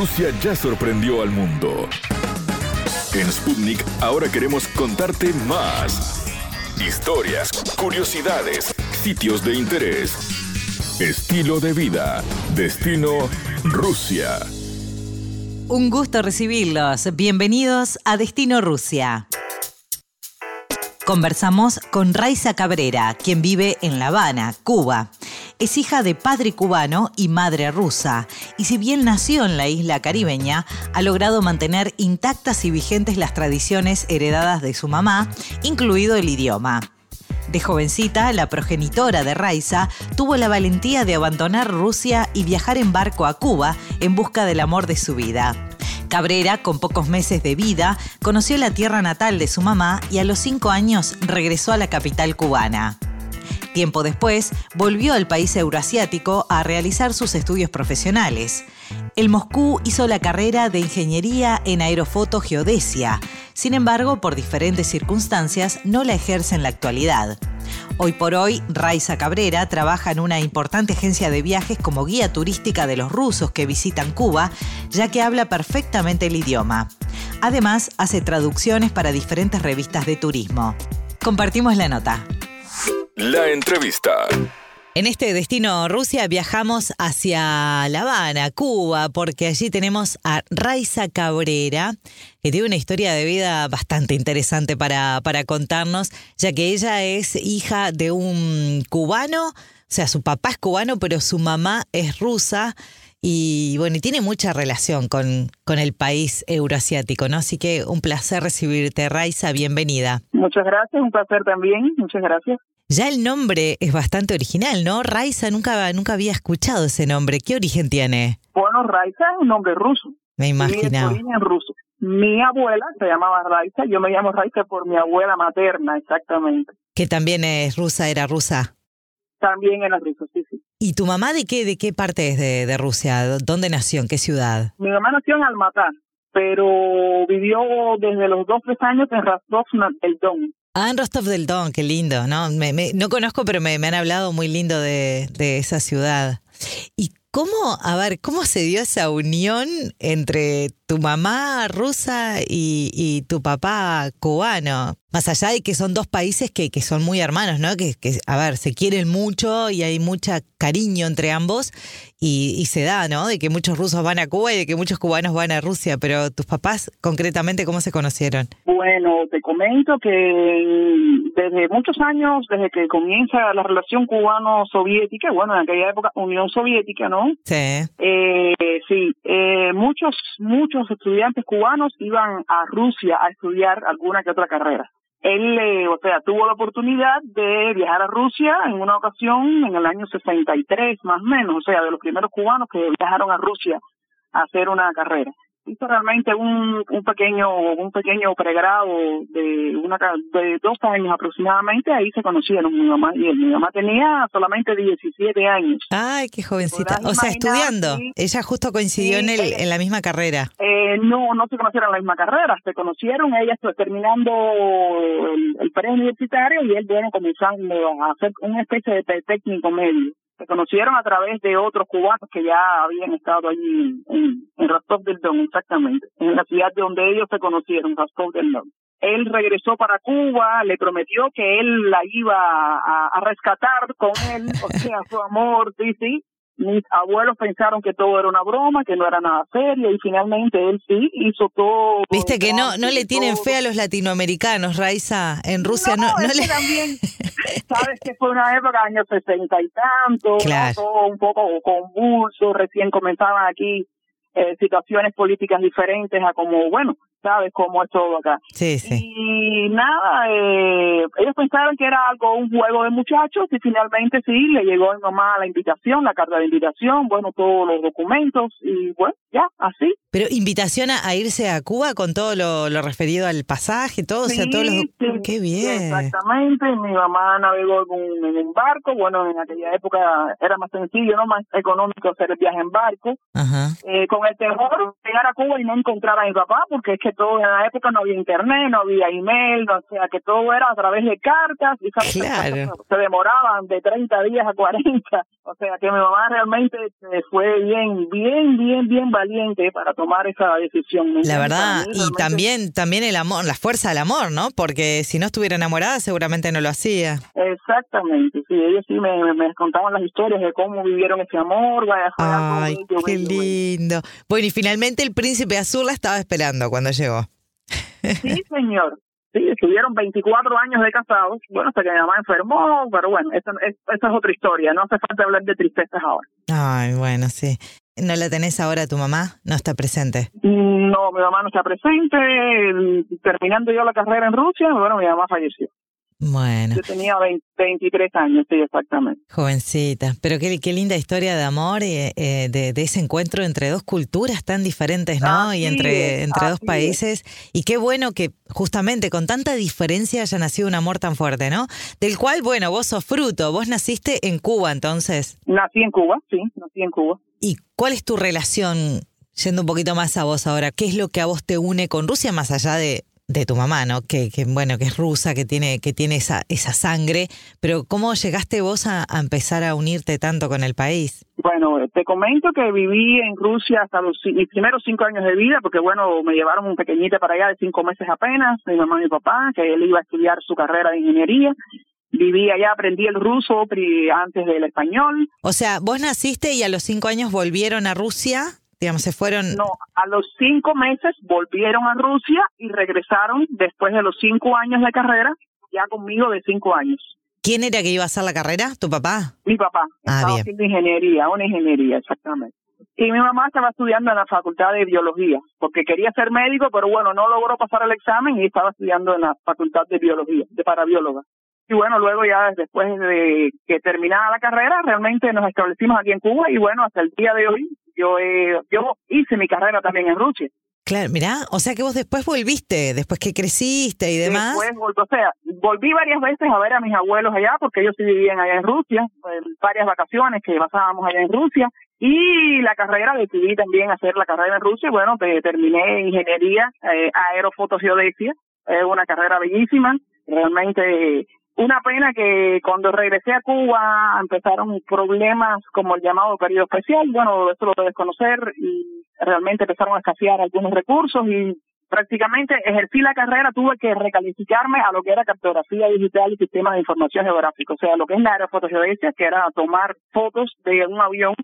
Rusia ya sorprendió al mundo. En Sputnik ahora queremos contarte más. Historias, curiosidades, sitios de interés, estilo de vida, destino Rusia. Un gusto recibirlos. Bienvenidos a Destino Rusia. Conversamos con Raiza Cabrera, quien vive en La Habana, Cuba. Es hija de padre cubano y madre rusa, y si bien nació en la isla caribeña, ha logrado mantener intactas y vigentes las tradiciones heredadas de su mamá, incluido el idioma. De jovencita, la progenitora de Raiza tuvo la valentía de abandonar Rusia y viajar en barco a Cuba en busca del amor de su vida. Cabrera, con pocos meses de vida, conoció la tierra natal de su mamá y a los cinco años regresó a la capital cubana. Tiempo después, volvió al país euroasiático a realizar sus estudios profesionales. En Moscú hizo la carrera de ingeniería en aerofotogeodesia. Sin embargo, por diferentes circunstancias, no la ejerce en la actualidad. Hoy por hoy, Raiza Cabrera trabaja en una importante agencia de viajes como guía turística de los rusos que visitan Cuba, ya que habla perfectamente el idioma. Además, hace traducciones para diferentes revistas de turismo. Compartimos la nota. La entrevista. En este destino Rusia viajamos hacia La Habana, Cuba, porque allí tenemos a Raiza Cabrera, que tiene una historia de vida bastante interesante para, para contarnos, ya que ella es hija de un cubano, o sea, su papá es cubano, pero su mamá es rusa. Y bueno, y tiene mucha relación con, con el país euroasiático, ¿no? Así que un placer recibirte, Raiza, bienvenida. Muchas gracias, un placer también, muchas gracias. Ya el nombre es bastante original, ¿no? Raiza nunca, nunca había escuchado ese nombre. ¿Qué origen tiene? Bueno, Raiza es un nombre ruso. Me imaginaba. Mi origen ruso. Mi abuela se llamaba Raiza, yo me llamo Raiza por mi abuela materna, exactamente. Que también es rusa, era rusa. También era rusa, sí, sí. ¿Y tu mamá de qué, de qué parte es de, de Rusia? ¿Dónde nació? ¿En qué ciudad? Mi mamá nació en Almatá, pero vivió desde los dos, tres años en Rostov, el Don. Ah, en Rostov del Don, qué lindo, ¿no? Me, me, no conozco, pero me, han hablado muy lindo de, de esa ciudad. ¿Y cómo, a ver, cómo se dio esa unión entre tu mamá rusa y, y tu papá cubano? Más allá de que son dos países que, que son muy hermanos, ¿no? Que, que, a ver, se quieren mucho y hay mucha cariño entre ambos y, y, se da, ¿no? De que muchos rusos van a Cuba y de que muchos cubanos van a Rusia, pero tus papás, concretamente, ¿cómo se conocieron? Bueno, te comento que desde muchos años, desde que comienza la relación cubano-soviética, bueno, en aquella época Unión Soviética, ¿no? Sí. Eh, sí, eh, muchos, muchos estudiantes cubanos iban a Rusia a estudiar alguna que otra carrera. Él, eh, o sea, tuvo la oportunidad de viajar a Rusia en una ocasión en el año 63, más o menos, o sea, de los primeros cubanos que viajaron a Rusia a hacer una carrera hizo realmente un, un pequeño un pequeño pregrado de una de dos años aproximadamente ahí se conocieron. Mi mamá y él mi mamá tenía solamente 17 años. Ay qué jovencita. O sea estudiando. Sí, ella justo coincidió sí, en el en la misma carrera. Eh, no no se conocieron en la misma carrera. Se conocieron ella terminando el, el preuniversitario y él bueno comenzando a hacer una especie de técnico medio se conocieron a través de otros cubanos que ya habían estado allí en, en Rostov del Don, exactamente, en la ciudad de donde ellos se conocieron, Rostov del Don. Él regresó para Cuba, le prometió que él la iba a, a rescatar con él, o sea, su amor, sí, sí, mis abuelos pensaron que todo era una broma, que no era nada serio y finalmente él sí hizo todo. Viste que no no le tienen fe a los latinoamericanos, Raiza, en Rusia no, no, no le también sabes que fue una época años sesenta y tanto, claro. todo un poco convulso, recién comenzaban aquí eh, situaciones políticas diferentes a como bueno, sabes cómo es todo acá. Sí, sí. Y nada, eh, ellos pensaron que era algo, un juego de muchachos y finalmente sí, le llegó a mi mamá la invitación, la carta de invitación, bueno, todos los documentos y bueno, ya, así. Pero invitación a, a irse a Cuba con todo lo, lo, referido al pasaje, todo, sí, o sea, todos los... Sí, ¡Qué bien! Exactamente, mi mamá navegó en un, en un, barco, bueno, en aquella época era más sencillo, ¿no? Más económico hacer el viaje en barco. Ajá. Eh, con el terror de llegar a Cuba y no encontrar a mi papá, porque es que todo en la época no había internet, no había email, no, o sea, que todo era a través de cartas, y esas claro. se demoraban de 30 días a 40, o sea, que mi mamá realmente fue bien, bien, bien, bien valiente para tomar esa decisión. La verdad, y también también el amor, la fuerza del amor, ¿no? Porque si no estuviera enamorada seguramente no lo hacía. Exactamente, sí, ellos sí me, me contaban las historias de cómo vivieron ese amor. Vaya, Ay, qué lindo. Bueno, y finalmente el príncipe azul la estaba esperando cuando llegó. Sí, señor. Sí, estuvieron 24 años de casados, bueno, hasta que mi mamá enfermó, pero bueno, esa es, es otra historia, no hace falta hablar de tristezas ahora. Ay, bueno, sí. ¿No la tenés ahora tu mamá? ¿No está presente? No, mi mamá no está presente. Terminando yo la carrera en Rusia, bueno, mi mamá falleció. Bueno. Yo tenía 23 años, sí, exactamente. Jovencita. Pero qué, qué linda historia de amor, eh, eh, de, de, ese encuentro entre dos culturas tan diferentes, ¿no? y entre, entre dos países. Y qué bueno que justamente con tanta diferencia haya nacido un amor tan fuerte, ¿no? Del cual, bueno, vos sos fruto. Vos naciste en Cuba, entonces. Nací en Cuba, sí, nací en Cuba. ¿Y cuál es tu relación, yendo un poquito más a vos ahora? ¿Qué es lo que a vos te une con Rusia más allá de de tu mamá, ¿no? Que, que, bueno, que es rusa, que tiene, que tiene esa, esa sangre, pero ¿cómo llegaste vos a, empezar a unirte tanto con el país? Bueno, te comento que viví en Rusia hasta los, mis primeros cinco años de vida, porque bueno, me llevaron un pequeñito para allá de cinco meses apenas, mi mamá y mi papá, que él iba a estudiar su carrera de ingeniería. Viví allá, aprendí el ruso antes del español. O sea, vos naciste y a los cinco años volvieron a Rusia digamos, se fueron... No, a los cinco meses volvieron a Rusia y regresaron después de los cinco años de carrera, ya conmigo de cinco años. ¿Quién era que iba a hacer la carrera? ¿Tu papá? Mi papá. Ah, estaba haciendo ingeniería, una ingeniería, exactamente. Y mi mamá estaba estudiando en la facultad de biología, porque quería ser médico, pero bueno, no logró pasar el examen y estaba estudiando en la facultad de biología, de parabióloga. Y bueno, luego ya después de que terminara la carrera, realmente nos establecimos aquí en Cuba y bueno, hasta el día de hoy yo, yo hice mi carrera también en Rusia. Claro, mira, o sea que vos después volviste, después que creciste y demás. Después, o sea, volví varias veces a ver a mis abuelos allá, porque ellos sí vivían allá en Rusia, varias vacaciones que pasábamos allá en Rusia, y la carrera decidí también hacer la carrera en Rusia, bueno, terminé ingeniería eh, es una carrera bellísima, realmente una pena que cuando regresé a Cuba empezaron problemas como el llamado periodo especial, bueno, esto lo puedes conocer y realmente empezaron a escasear algunos recursos y prácticamente ejercí la carrera, tuve que recalificarme a lo que era cartografía digital y sistemas de información geográfica, o sea, lo que es la aerofotogeodesia, que era tomar fotos de un avión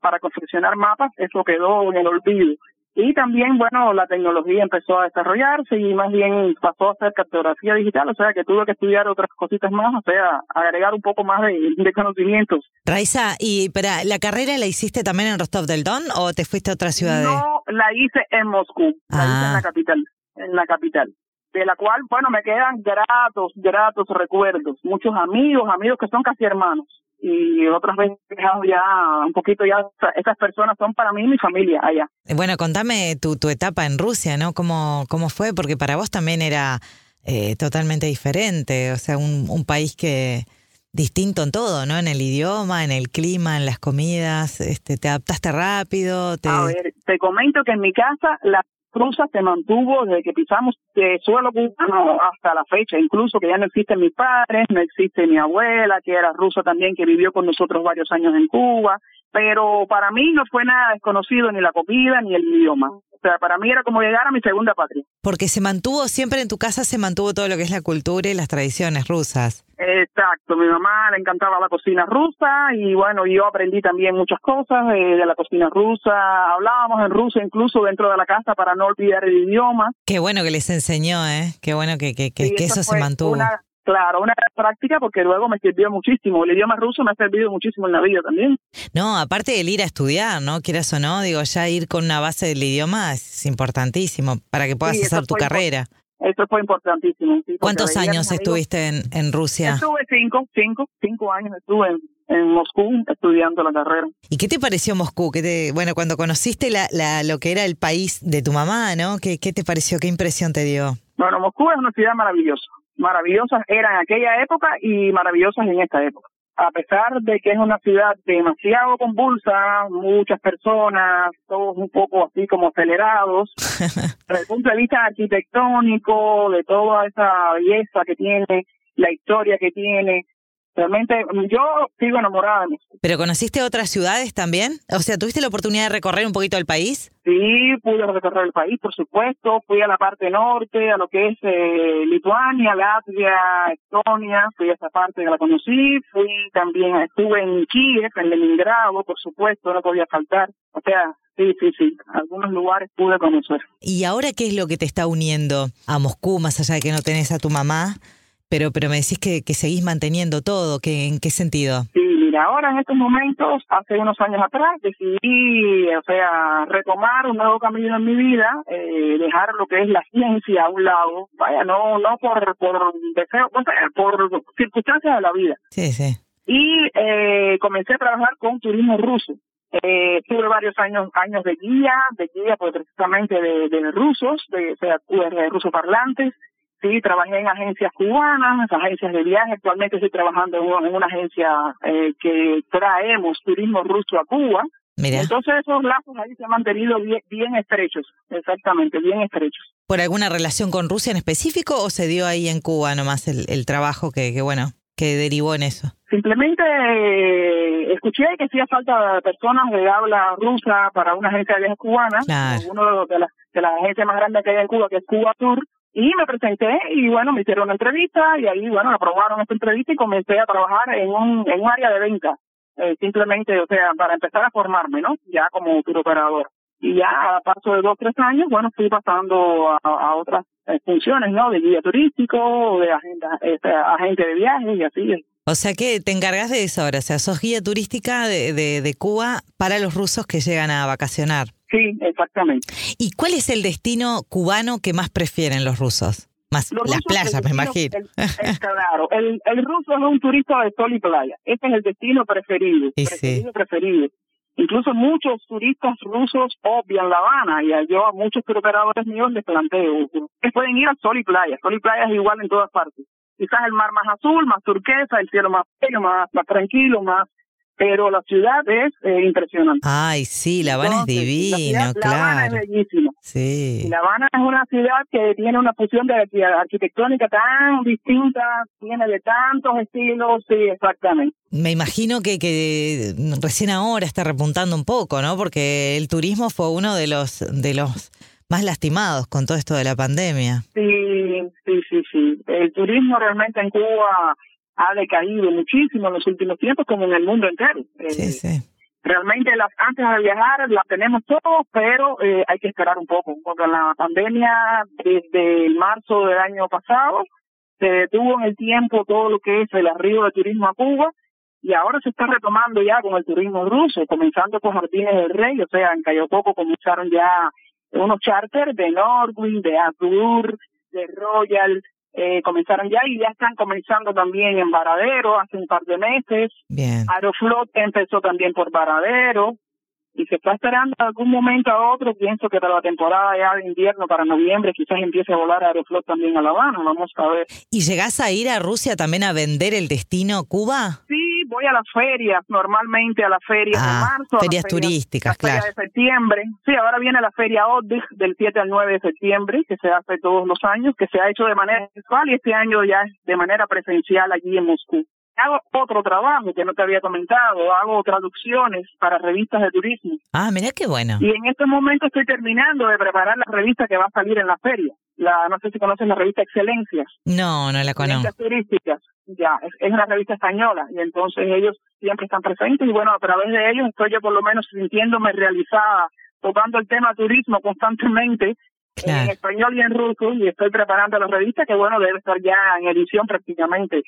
para confeccionar mapas, eso quedó en el olvido. Y también, bueno, la tecnología empezó a desarrollarse y más bien pasó a ser cartografía digital, o sea que tuve que estudiar otras cositas más, o sea, agregar un poco más de, conocimientos. Raiza, ¿y pero la carrera la hiciste también en Rostov del Don o te fuiste a otra ciudad? No, la hice en Moscú, la hice en la ah. capital, en la capital de la cual, bueno, me quedan gratos, gratos recuerdos, muchos amigos, amigos que son casi hermanos y otras veces ya un poquito ya esas personas son para mí mi familia allá. Bueno, contame tu, tu etapa en Rusia, ¿no? ¿Cómo, cómo fue? Porque para vos también era eh, totalmente diferente, o sea, un, un país que distinto en todo, ¿no? En el idioma, en el clima, en las comidas, este, ¿te adaptaste rápido? Te... A ver, te comento que en mi casa la Rusa se mantuvo desde que pisamos de suelo cubano hasta la fecha, incluso que ya no existen mis padres, no existe mi abuela, que era rusa también, que vivió con nosotros varios años en Cuba, pero para mí no fue nada desconocido ni la comida ni el idioma. O sea, para mí era como llegar a mi segunda patria. Porque se mantuvo, siempre en tu casa se mantuvo todo lo que es la cultura y las tradiciones rusas. Exacto, mi mamá le encantaba la cocina rusa y bueno, yo aprendí también muchas cosas de, la cocina rusa. Hablábamos en ruso incluso dentro de la casa para no olvidar el idioma. Qué bueno que les enseñó, ¿eh? Qué bueno que, que, que, eso se mantuvo. Claro, una práctica porque luego me sirvió muchísimo. El idioma ruso me ha servido muchísimo en la vida también. No, aparte del ir a estudiar, ¿no? Quieras o no, digo, ya ir con una base del idioma es importantísimo para que puedas hacer tu carrera. Eso fue importantísimo. ¿Cuántos años estuviste en, en Rusia? Estuve cinco, cinco, cinco años estuve en, Moscú estudiando la carrera. ¿Y qué te pareció Moscú? ¿Qué te, bueno, cuando conociste la, la, lo que era el país de tu mamá, ¿no? ¿Qué, ¿Qué te pareció? ¿Qué impresión te dio? Bueno, Moscú es una ciudad maravillosa maravillosas eran en aquella época y maravillosas en esta época. A pesar de que es una ciudad demasiado convulsa, muchas personas, todos un poco así como acelerados, desde el punto de vista arquitectónico, de toda esa belleza que tiene, la historia que tiene, Realmente yo sigo enamorada de Moscú. ¿Pero conociste otras ciudades también? O sea, ¿tuviste la oportunidad de recorrer un poquito el país? Sí, pude recorrer el país, por supuesto. Fui a la parte norte, a lo que es eh, Lituania, Latvia, Estonia. Fui a esa parte que la conocí. Fui también, estuve en Kiev, en Leningrado, por supuesto, no podía faltar. O sea, Sí, sí, sí. Algunos lugares pude conocer. ¿Y ahora qué es lo que te está uniendo a Moscú, más allá de que no tenés a tu mamá? Pero, pero me decís que, que seguís manteniendo todo. ¿Qué, ¿En qué sentido? Sí, mira, ahora en estos momentos, hace unos años atrás, decidí, o sea, retomar un nuevo camino en mi vida, eh, dejar lo que es la ciencia a un lado. Vaya, no no por, por deseo, por circunstancias de la vida. Sí, sí. Y eh, comencé a trabajar con turismo ruso. Eh, tuve varios años años de guía, de guía pues, precisamente de, de rusos, de, o sea, de rusos parlantes. Sí, trabajé en agencias cubanas, agencias de viaje. Actualmente estoy trabajando en una, agencia eh, que traemos turismo ruso a Cuba. Entonces esos lazos ahí se han mantenido bien, bien estrechos, exactamente, bien estrechos. ¿Por alguna relación con Rusia en específico o se dio ahí en Cuba nomás el, el trabajo que, que, bueno, que derivó en eso? Simplemente eh, escuché que hacía falta personas de habla rusa para una agencia de viajes cubana, uno de las, de las agencias más grandes que hay en Cuba, que es Cuba Tour, y me presenté y bueno, me hicieron una entrevista y ahí bueno, aprobaron esta entrevista y comencé a trabajar en un, en un área de venta, eh, simplemente, o sea, para empezar a formarme, ¿no? Ya como operador. Y ya a paso de dos, tres años, bueno, fui pasando a, otras eh, funciones, ¿no? De guía turístico, de agenda, este, agente de viajes y así. O sea que te encargas de eso ahora, o sea, sos guía turística de, de Cuba para los rusos que llegan a vacacionar. Sí, exactamente. ¿Y cuál es el destino cubano que más prefieren los rusos? Más las playas, me imagino. claro, el, el ruso es un turista de sol y playa. Ese es el destino preferido. preferido, preferido. Incluso muchos turistas rusos obvian La Habana y yo a muchos operadores míos les planteo que pueden ir a sol y playa. Sol y playa es igual en todas partes quizás el mar más azul, más turquesa, el cielo más bello, más, más tranquilo, más pero la ciudad es eh, impresionante. Ay, sí, La Habana es divino, claro. La Habana es bellísima. Sí. La Habana es una ciudad que tiene una fusión de arquitectónica tan distinta, tiene de tantos estilos, sí, exactamente. Me imagino que, que recién ahora está repuntando un poco, ¿no? Porque el turismo fue uno de los de los más lastimados con todo esto de la pandemia. Sí, sí, sí, sí. El turismo realmente en Cuba ha decaído muchísimo en los últimos tiempos, como en el mundo entero. Sí, eh, sí. Realmente las antes de viajar las tenemos todos, pero eh, hay que esperar un poco. Porque la pandemia, desde marzo del año pasado, se detuvo en el tiempo todo lo que es el arribo de turismo a Cuba y ahora se está retomando ya con el turismo ruso, comenzando con Jardines del Rey, o sea, en Cayo Poco comenzaron ya unos charters de Norwin, de Azur, de Royal, eh, comenzaron ya y ya están comenzando también en Varadero hace un par de meses. Bien. Aeroflot empezó también por Varadero y se está esperando algún momento a otro. Pienso que para la temporada ya de invierno, para noviembre, quizás empiece a volar Aeroflot también a La Habana. Vamos a ver. ¿Y llegás a ir a Rusia también a vender el destino Cuba? Sí, voy a las ferias, normalmente a las ferias de ah, marzo. Ferias turísticas, claro. de septiembre. Sí, ahora viene la feria ODIG del 7 al 9 de septiembre, que se hace todos los años, que se ha hecho de manera virtual y este año ya es de manera presencial allí en Moscú. Hago otro trabajo que no te había comentado, hago traducciones para revistas de turismo. Ah, mira qué bueno. Y en este momento estoy terminando de preparar la revista que va a salir en la feria. La, no sé si conoces la revista Excelencias. No, no la conozco. turísticas ya es, es, una revista española y entonces ellos siempre están presentes y bueno, a través de ellos estoy yo por lo menos sintiéndome realizada, tocando el tema turismo constantemente en español y en ruso y estoy preparando la revista que bueno, debe estar ya en edición prácticamente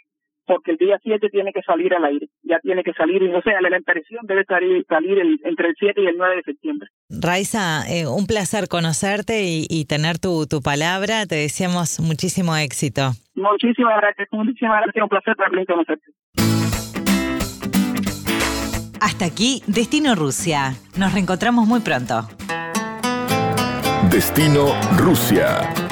porque el día 7 tiene que salir al aire, ya tiene que salir, o sea, la impresión debe salir, salir entre el 7 y el 9 de septiembre. Raiza, eh, un placer conocerte y, y, tener tu, tu palabra, te deseamos muchísimo éxito. Muchísimas gracias, muchísimas gracias, un placer también conocerte. Hasta aquí, Destino Rusia. Nos reencontramos muy pronto. Destino Rusia.